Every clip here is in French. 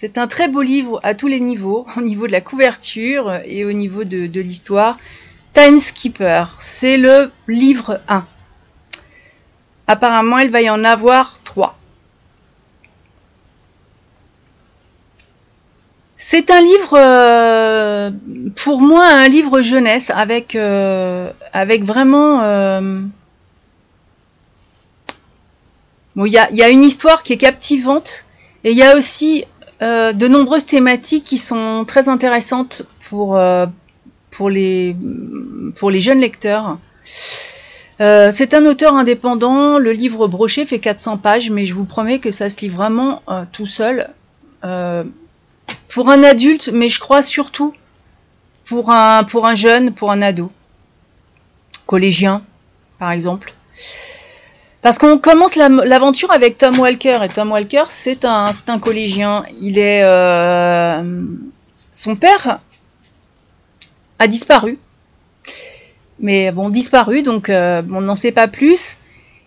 C'est un très beau livre à tous les niveaux, au niveau de la couverture et au niveau de, de l'histoire. Time Skipper, c'est le livre 1. Apparemment, il va y en avoir 3. C'est un livre, euh, pour moi, un livre jeunesse avec, euh, avec vraiment. Euh, bon, il y a, y a, une histoire qui est captivante et il y a aussi de nombreuses thématiques qui sont très intéressantes pour, pour, les, jeunes lecteurs. c'est un auteur indépendant, le livre broché fait 400 pages, mais je vous promets que ça se lit vraiment tout seul pour un adulte, mais je crois surtout pour un jeune, pour un ado, collégien, par exemple. Parce qu'on commence l'aventure avec Tom Walker, et Tom Walker, c'est un, un collégien. Il est... Euh, son père a disparu. Mais bon, disparu, donc euh, on n'en sait pas plus.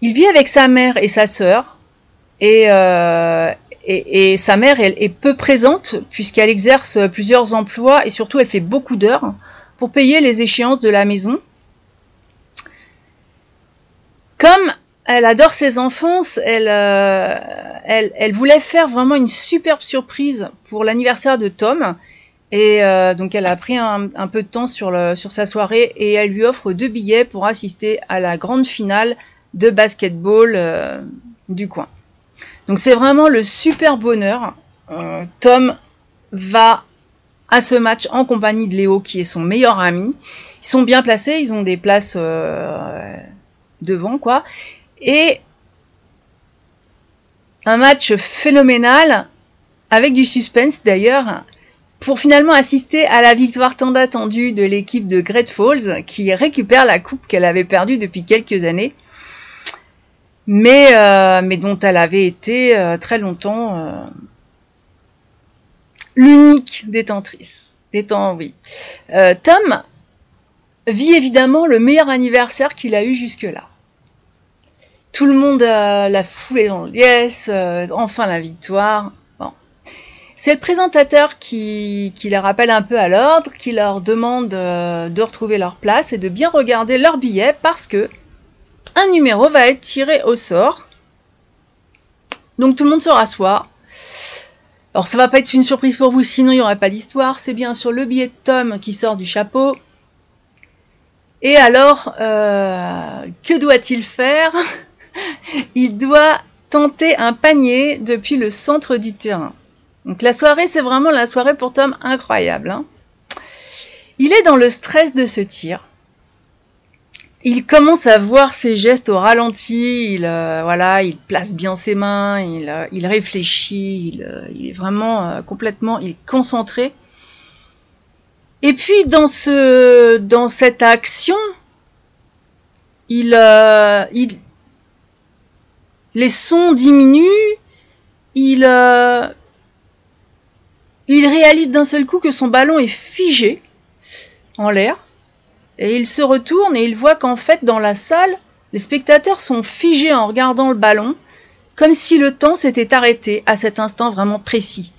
Il vit avec sa mère et sa sœur. Et, euh, et, sa mère elle, est peu présente puisqu'elle exerce plusieurs emplois et surtout elle fait beaucoup d'heures pour payer les échéances de la maison. Comme elle adore ses enfants, elle, euh, elle, elle, voulait faire vraiment une superbe surprise pour l'anniversaire de Tom. Et euh, donc elle a pris un, peu de temps sur, sur sa soirée et elle lui offre deux billets pour assister à la grande finale de basketball euh, du coin. Donc c'est vraiment le super bonheur. Tom va à ce match en compagnie de Léo qui est son meilleur ami. Ils sont bien placés, ils ont des places devant quoi. Et un match phénoménal avec du suspense d'ailleurs pour finalement assister à la victoire tant attendue de l'équipe de Great Falls qui récupère la coupe qu'elle avait perdue depuis quelques années mais, euh, dont elle avait été euh, très longtemps euh, l'unique détentrice. Tom vit évidemment le meilleur anniversaire qu'il a eu jusque-là. Tout le monde l'a foulé dans le yes, enfin la victoire. Bon. C'est le présentateur qui, qui les rappelle un peu à l'ordre, qui leur demande de retrouver leur place et de bien regarder leur billet parce que un numéro va être tiré au sort. Donc tout le monde se rassoit. Alors ça va pas être une surprise pour vous, sinon il n'y aurait pas d'histoire. C'est bien sûr le billet de Tom qui sort du chapeau. Et alors, euh, que doit-il faire? Il doit tenter un panier depuis le centre du terrain. Donc la soirée, c'est vraiment la soirée pour Tom incroyable. Hein. il est dans le stress de ce tir il commence à voir ses gestes au ralenti, il, euh, voilà, il place bien ses mains, il, euh, réfléchit, il, euh, il, est vraiment complètement concentré. Et puis dans, ce, dans cette action, il, les sons diminuent, il, il réalise d'un seul coup que son ballon est figé en l'air. Et il se retourne et il voit qu'en fait, dans la salle, les spectateurs sont figés en regardant le ballon, comme si le temps s'était arrêté à cet instant vraiment précis.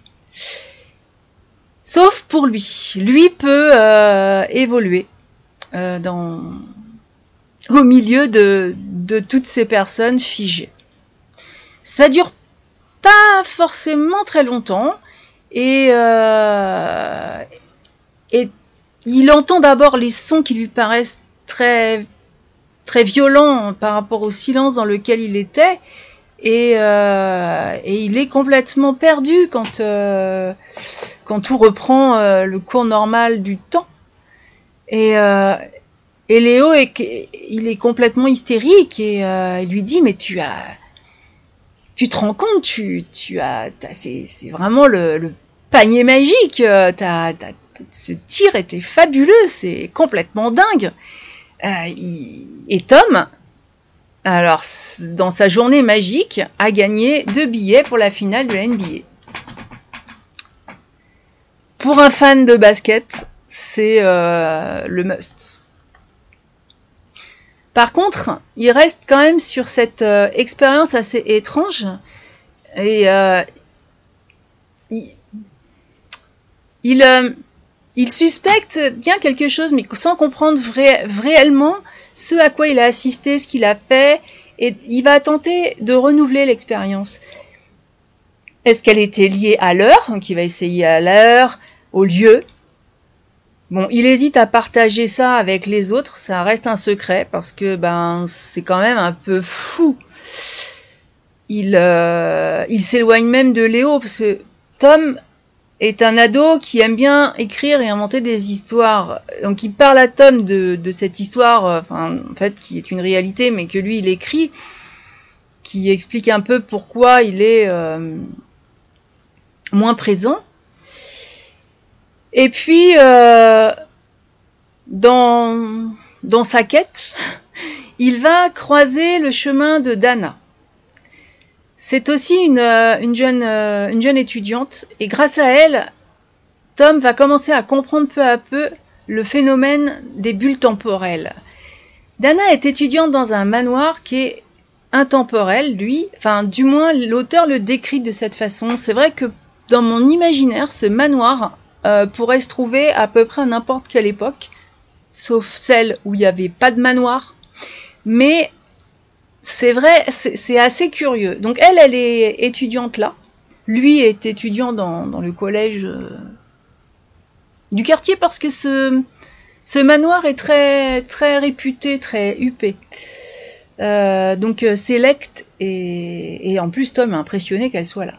Sauf pour lui. Lui peut euh, évoluer euh, au milieu de, toutes ces personnes figées. Ça dure pas forcément très longtemps et, euh, et il entend d'abord les sons qui lui paraissent très très violents par rapport au silence dans lequel il était et, euh, et il est complètement perdu quand euh, quand tout reprend euh, le cours normal du temps. Et et Léo est, il est complètement hystérique et il lui dit mais tu as tu te rends compte tu as c'est vraiment le, panier magique t'as ce tir était fabuleux, c'est complètement dingue. Euh, et Tom, alors dans sa journée magique, a gagné deux billets pour la finale de la NBA. Pour un fan de basket, c'est euh, le must. Par contre, il reste quand même sur cette euh, expérience assez étrange et il, euh, il, suspecte bien quelque chose, mais sans comprendre réellement ce à quoi il a assisté, ce qu'il a fait, et il va tenter de renouveler l'expérience. Est-ce qu'elle était liée à l'heure Donc il va essayer à l'heure, au lieu? Bon, il hésite à partager ça avec les autres, ça reste un secret parce que ben c'est quand même un peu fou. Il, euh, il s'éloigne même de Léo parce que Tom est un ado qui aime bien écrire et inventer des histoires. Donc il parle à Tom de, cette histoire, euh, enfin, en fait, qui est une réalité, mais que lui il écrit, qui explique un peu pourquoi il est euh, moins présent. Et puis, euh, dans, sa quête, il va croiser le chemin de Dana. C'est aussi une, euh, une, jeune, euh, une jeune étudiante et grâce à elle, Tom va commencer à comprendre peu à peu le phénomène des bulles temporelles. Dana est étudiante dans un manoir qui est intemporel, lui, enfin du moins l'auteur le décrit de cette façon. C'est vrai que dans mon imaginaire, ce manoir euh, pourrait se trouver à peu près à n'importe quelle époque, sauf celle où il n'y avait pas de manoir. Mais c'est vrai, c'est assez curieux. Donc elle, elle est étudiante là. Lui est étudiant dans, le collège euh, du quartier parce que ce, manoir est très, très réputé, très huppé. Euh, donc euh, Select et, et en plus Tom est impressionné qu'elle soit là.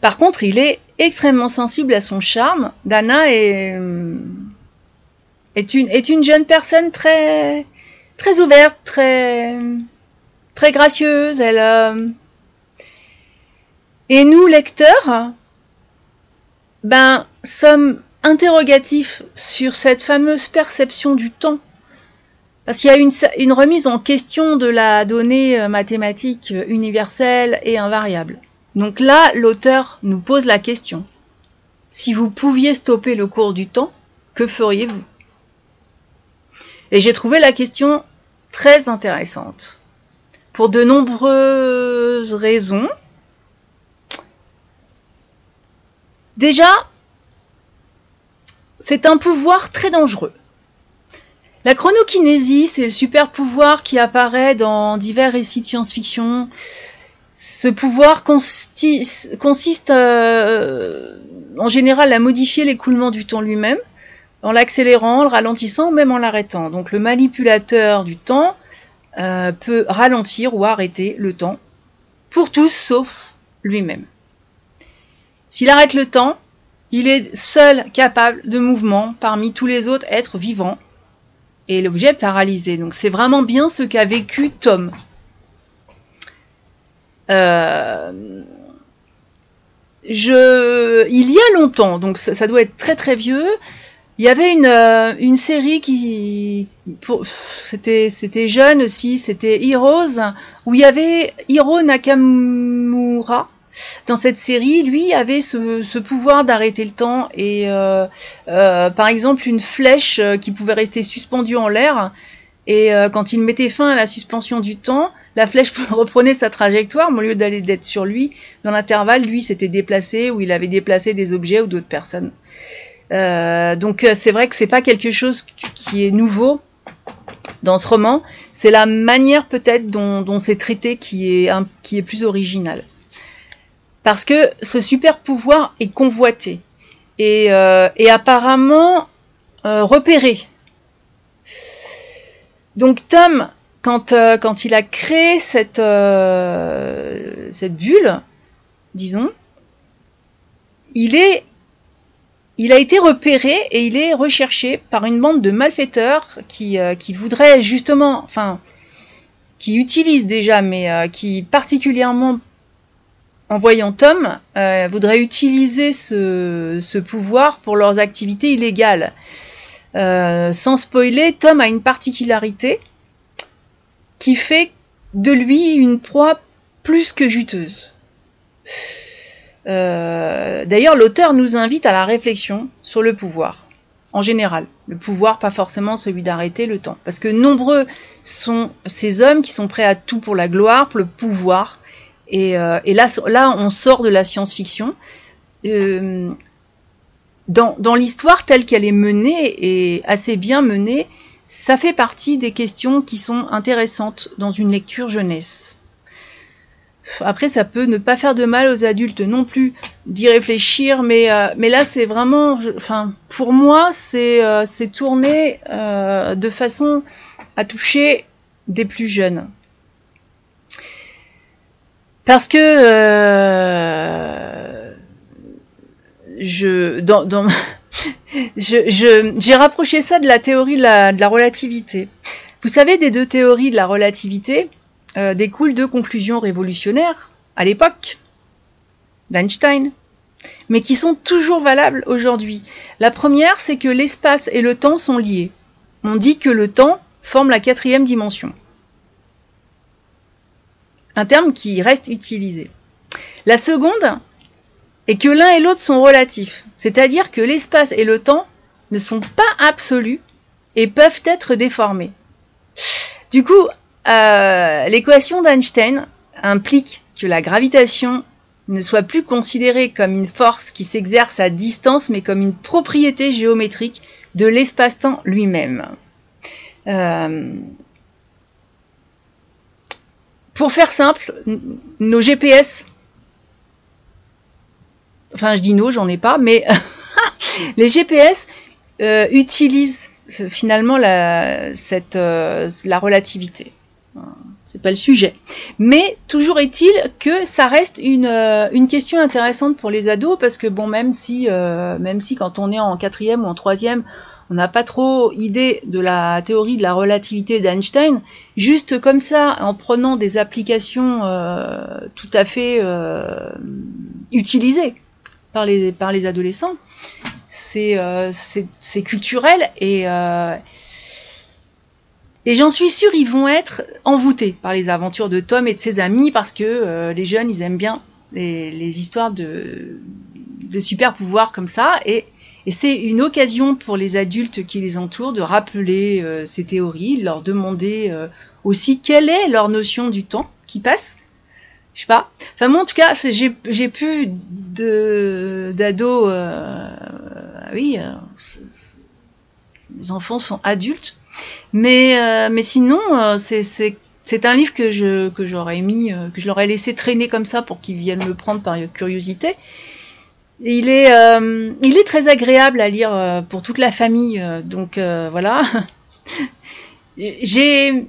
Par contre, il est extrêmement sensible à son charme. Dana est, est, une, jeune personne très, ouverte, très, gracieuse. Euh, Et nous, lecteurs, ben, sommes interrogatifs sur cette fameuse perception du temps. Parce qu'il y a une, une, remise en question de la donnée euh, mathématique universelle et invariable. Donc là, l'auteur nous pose la question. Si vous pouviez stopper le cours du temps, que feriez-vous? Et j'ai trouvé la question très intéressante. Pour de nombreuses raisons. Déjà, c'est un pouvoir très dangereux. La chronokinésie, c'est le super pouvoir qui apparaît dans divers récits de science-fiction. Ce pouvoir consiste euh, en général à modifier l'écoulement du temps lui-même en l'accélérant, le ralentissant ou même en l'arrêtant. Donc le manipulateur du temps euh, peut ralentir ou arrêter le temps pour tous sauf lui-même. S'il arrête le temps, il est seul capable de mouvement parmi tous les autres êtres vivants et l'objet paralysé. Donc c'est vraiment bien ce qu'a vécu Tom. Euh, je, il y a longtemps, donc ça, doit être très très vieux, il y avait une, euh, une série qui, c'était jeune aussi, c'était Heroes, où il y avait Hiro Nakamura. Dans cette série, lui avait ce, ce pouvoir d'arrêter le temps et euh, par exemple une flèche qui pouvait rester suspendue en l'air et quand il mettait fin à la suspension du temps, la flèche reprenait sa trajectoire, mais au lieu d'aller d'être sur lui, dans l'intervalle, lui s'était déplacé ou il avait déplacé des objets ou d'autres personnes. Euh, donc euh, c'est vrai que c'est pas quelque chose qui est nouveau dans ce roman, c'est la manière peut-être dont, c'est traité qui est, qui est plus originale. Parce que ce super pouvoir est convoité et, euh, apparemment repéré. Donc Tom, quand, quand il a créé cette, cette bulle, disons, il est il a été repéré et il est recherché par une bande de malfaiteurs qui, euh, qui voudraient justement, enfin, qui utilisent déjà, mais euh, qui particulièrement, en voyant Tom, euh, voudraient utiliser ce, ce, pouvoir pour leurs activités illégales. sans spoiler, Tom a une particularité qui fait de lui une proie plus que juteuse. Euh, d'ailleurs, l'auteur nous invite à la réflexion sur le pouvoir, en général. Le pouvoir, pas forcément celui d'arrêter le temps. Parce que nombreux sont ces hommes qui sont prêts à tout pour la gloire, pour le pouvoir, Et, là, là, on sort de la science-fiction. dans, dans l'histoire telle qu'elle est menée et assez bien menée, ça fait partie des questions qui sont intéressantes dans une lecture jeunesse. Après, ça peut ne pas faire de mal aux adultes non plus d'y réfléchir, mais, euh, mais là, c'est vraiment, enfin, pour moi, c'est euh, tourné euh, de façon à toucher des plus jeunes. Parce que je, dans, dans j'ai rapproché ça de la théorie de la, relativité. Vous savez, des deux théories de la relativité euh, découlent deux conclusions révolutionnaires à l'époque d'Einstein, mais qui sont toujours valables aujourd'hui. La première, c'est que l'espace et le temps sont liés. On dit que le temps forme la quatrième dimension. Un terme qui reste utilisé. La seconde, et que l'un et l'autre sont relatifs, c'est-à-dire que l'espace et le temps ne sont pas absolus et peuvent être déformés. Du coup, euh, l'équation d'Einstein implique que la gravitation ne soit plus considérée comme une force qui s'exerce à distance, mais comme une propriété géométrique de l'espace-temps lui-même. Euh, pour faire simple, nos GPS enfin je dis non, j'en ai pas, mais les GPS euh, utilisent euh, finalement la, cette, euh, la relativité. C'est pas le sujet. Mais toujours est-il que ça reste une, une, question intéressante pour les ados parce que bon, même si, même si quand on est en quatrième ou en troisième, on n'a pas trop idée de la théorie de la relativité d'Einstein, juste comme ça, en prenant des applications tout à fait utilisées par les, adolescents. C'est euh, culturel et, euh, et j'en suis sûre, ils vont être envoûtés par les aventures de Tom et de ses amis parce que euh, les jeunes, ils aiment bien les, histoires de, super pouvoirs comme ça. Et, c'est une occasion pour les adultes qui les entourent de rappeler ces théories, leur demander aussi quelle est leur notion du temps qui passe je sais pas. Enfin moi en tout cas, j'ai j'ai plus de d'ados. Euh, oui, euh, les enfants sont adultes, mais euh, sinon c'est un livre que j'aurais mis que je leur ai laissé traîner comme ça pour qu'ils viennent le prendre par curiosité. il est il est très agréable à lire pour toute la famille, donc voilà. J'ai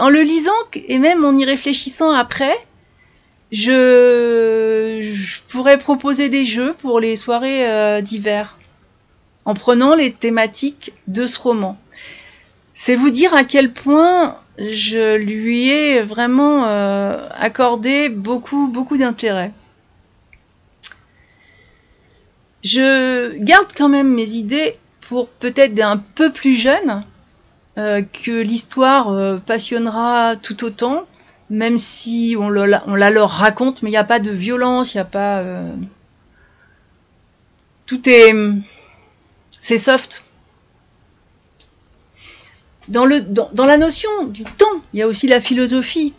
en le lisant et même en y réfléchissant après, je, pourrais proposer des jeux pour les soirées euh, d'hiver en prenant les thématiques de ce roman. C'est vous dire à quel point je lui ai vraiment euh, accordé beaucoup, d'intérêt. Je garde quand même mes idées pour peut-être d'un peu plus jeunes, euh, que l'histoire euh, passionnera tout autant, même si on, la leur raconte, mais il n'y a pas de violence, il n'y a pas... Euh, tout est... C'est soft. Dans, le, dans la notion du temps, il y a aussi la philosophie.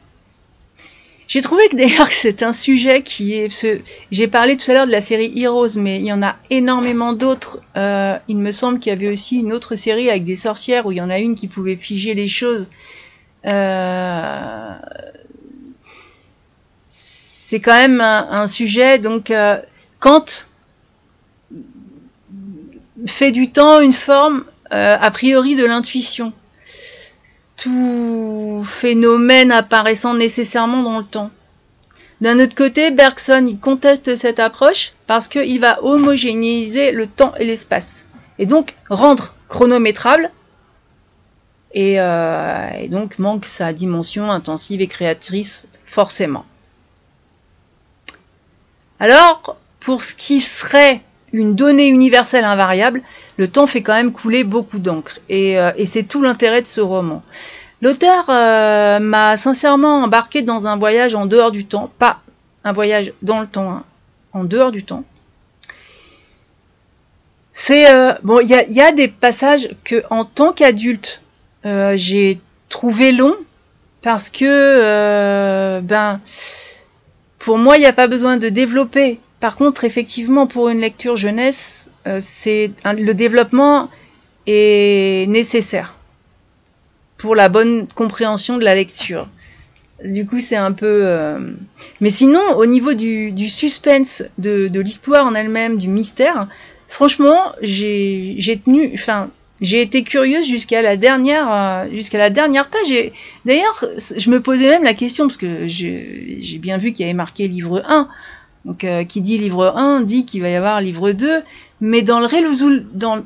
J'ai trouvé que d'ailleurs que c'est un sujet qui est... J'ai parlé tout à l'heure de la série Heroes, mais il y en a énormément d'autres. Euh, il me semble qu'il y avait aussi une autre série avec des sorcières où il y en a une qui pouvait figer les choses. Euh, c'est quand même un, sujet. Donc, euh, Kant fait du temps une forme a priori de l'intuition tout phénomène apparaissant nécessairement dans le temps. D'un autre côté, Bergson il conteste cette approche parce qu'il va homogénéiser le temps et l'espace, et donc rendre chronométrable, et, euh, et, donc manque sa dimension intensive et créatrice forcément. Alors, pour ce qui serait une donnée universelle invariable, le temps fait quand même couler beaucoup d'encre. Et, euh, c'est tout l'intérêt de ce roman. L'auteur euh, m'a sincèrement embarqué dans un voyage en dehors du temps, pas un voyage dans le temps, hein, en dehors du temps. C'est euh, bon, il y a, des passages que en tant qu'adulte j'ai trouvé long parce que, ben, pour moi, il n'y a pas besoin de développer. Par contre, effectivement, pour une lecture jeunesse, c'est le développement est nécessaire pour la bonne compréhension de la lecture. Du coup, c'est un peu. Euh, mais sinon, au niveau du, suspense de, l'histoire en elle-même, du mystère, franchement, j'ai tenu. Enfin, j'ai été curieuse jusqu'à la dernière, euh, jusqu'à la dernière page. D'ailleurs, je me posais même la question parce que j'ai bien vu qu'il y avait marqué livre 1. Donc, euh, qui dit livre 1 dit qu'il va y avoir livre 2. Mais dans le, dans,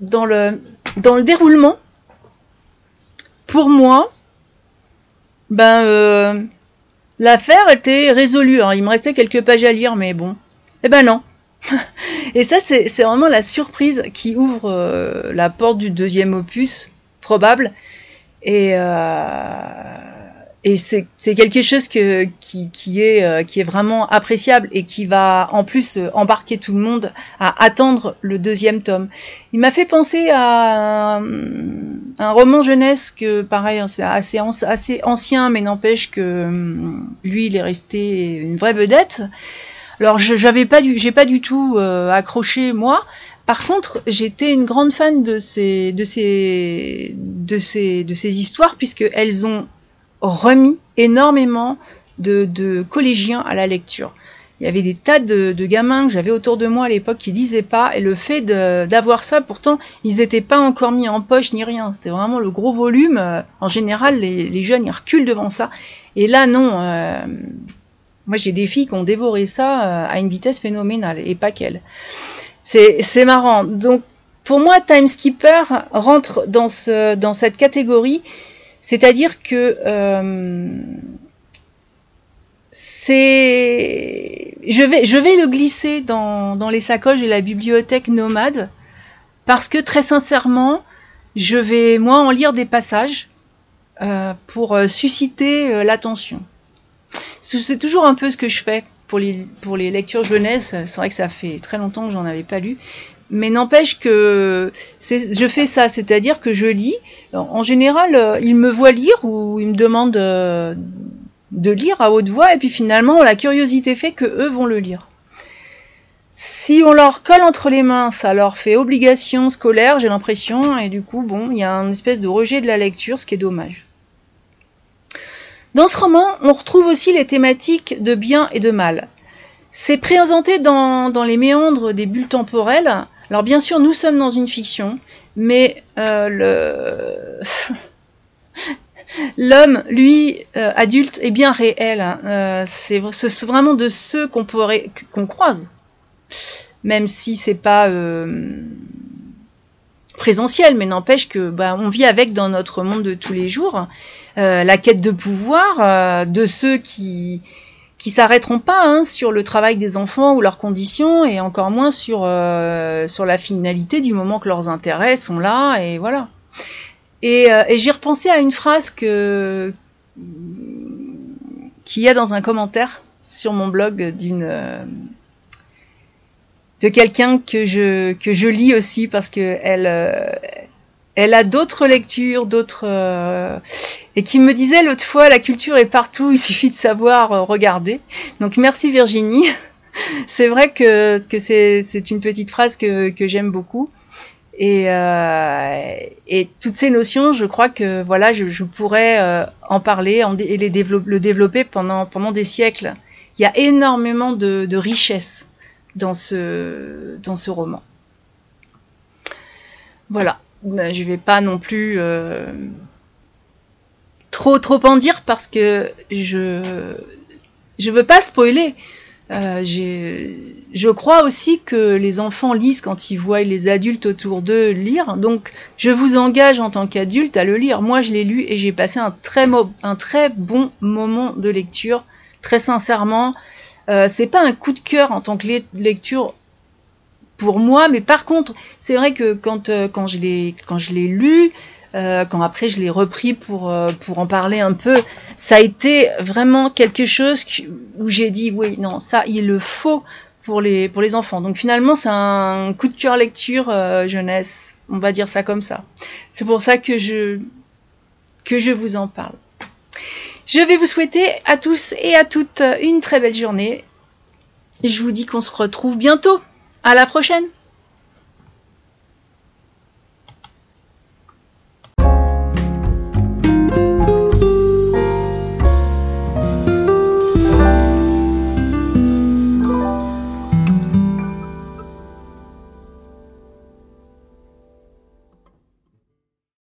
dans le, dans le déroulement, pour moi, ben euh, l'affaire était résolue. Alors, il me restait quelques pages à lire, mais bon. Eh ben non. Et ça, c'est vraiment la surprise qui ouvre euh, la porte du deuxième opus probable. Et, euh, et c'est quelque chose que, qui, qui, est, euh, qui est vraiment appréciable et qui va en plus euh, embarquer tout le monde à attendre le deuxième tome. Il m'a fait penser à un, roman jeunesse que, pareil, hein, c'est assez, assez ancien, mais n'empêche que hum, lui, il est resté une vraie vedette. Alors, je n'avais pas du, j'ai pas du tout euh, accroché moi. Par contre, j'étais une grande fan de ces, de ces, de ces, de ces histoires puisque elles ont remis énormément de, collégiens à la lecture. Il y avait des tas de, gamins que j'avais autour de moi à l'époque qui lisaient pas, et le fait d'avoir ça, pourtant, ils n'étaient pas encore mis en poche ni rien. C'était vraiment le gros volume. En général, les, jeunes, ils reculent devant ça. Et là, non. Euh, moi, j'ai des filles qui ont dévoré ça euh, à une vitesse phénoménale, et pas qu'elles. C'est marrant. Donc, pour moi, Time Skipper rentre dans cette catégorie c'est-à-dire que euh, je vais, le glisser dans, les sacoches et la bibliothèque nomade parce que très sincèrement, je vais moi en lire des passages euh, pour euh, susciter l'attention. C'est toujours un peu ce que je fais pour les, pour les lectures jeunesse. C'est vrai que ça fait très longtemps que j'en avais pas lu, mais n'empêche que je fais ça, c'est-à-dire que je lis. En général, euh, ils me voient lire ou ils me demandent euh, de lire à haute voix, et puis finalement, la curiosité fait que eux vont le lire. Si on leur colle entre les mains, ça leur fait obligation scolaire, j'ai l'impression, et du coup, bon, il y a une espèce de rejet de la lecture, ce qui est dommage. Dans ce roman, on retrouve aussi les thématiques de bien et de mal. C'est présenté dans, dans les méandres des bulles temporelles, alors bien sûr, nous sommes dans une fiction, mais euh. L'homme, lui, euh, adulte, est bien réel. Hein. Euh, c'est vraiment de ceux qu'on qu'on croise, même si c'est pas présentiel, mais n'empêche que bah, on vit avec dans notre monde de tous les jours la quête de pouvoir de ceux qui qui s'arrêteront pas hein, sur le travail des enfants ou leurs conditions et encore moins sur, euh, sur la finalité du moment que leurs intérêts sont là et voilà. Et, euh, et j'ai repensé à une phrase que qu'il y a dans un commentaire sur mon blog d'une euh, de quelqu'un que je que je lis aussi parce que elle elle a d'autres lectures, d'autres euh, et qui me disait l'autre fois la culture est partout, il suffit de savoir euh, regarder. Donc merci Virginie. c'est vrai que, que c'est une petite phrase que, que j'aime beaucoup. Et, euh, et, toutes ces notions, je crois que voilà, je, je pourrais en parler et les le développer pendant, pendant des siècles. Il y a énormément de, de richesse dans ce, dans ce roman. Voilà. Ben, je vais pas non plus euh, trop trop en dire parce que je je veux pas spoiler. Euh, je crois aussi que les enfants lisent quand ils voient les adultes autour d'eux lire. Donc, je vous engage en tant qu'adulte à le lire. Moi, je l'ai lu et j'ai passé un très, un très bon moment de lecture. Très sincèrement, euh, c'est pas un coup de cœur en tant que lecture pour moi, mais par contre, c'est vrai que quand, euh, quand je l'ai quand je l'ai lu, euh, quand après je l'ai repris pour euh, pour en parler un peu, ça a été vraiment quelque chose où j'ai dit oui non ça il le faut pour les pour les enfants. Donc finalement c'est un coup de cœur lecture jeunesse, on va dire ça comme ça. C'est pour ça que je que je vous en parle. Je vais vous souhaiter à tous et à toutes une très belle journée. Je vous dis qu'on se retrouve bientôt. À la prochaine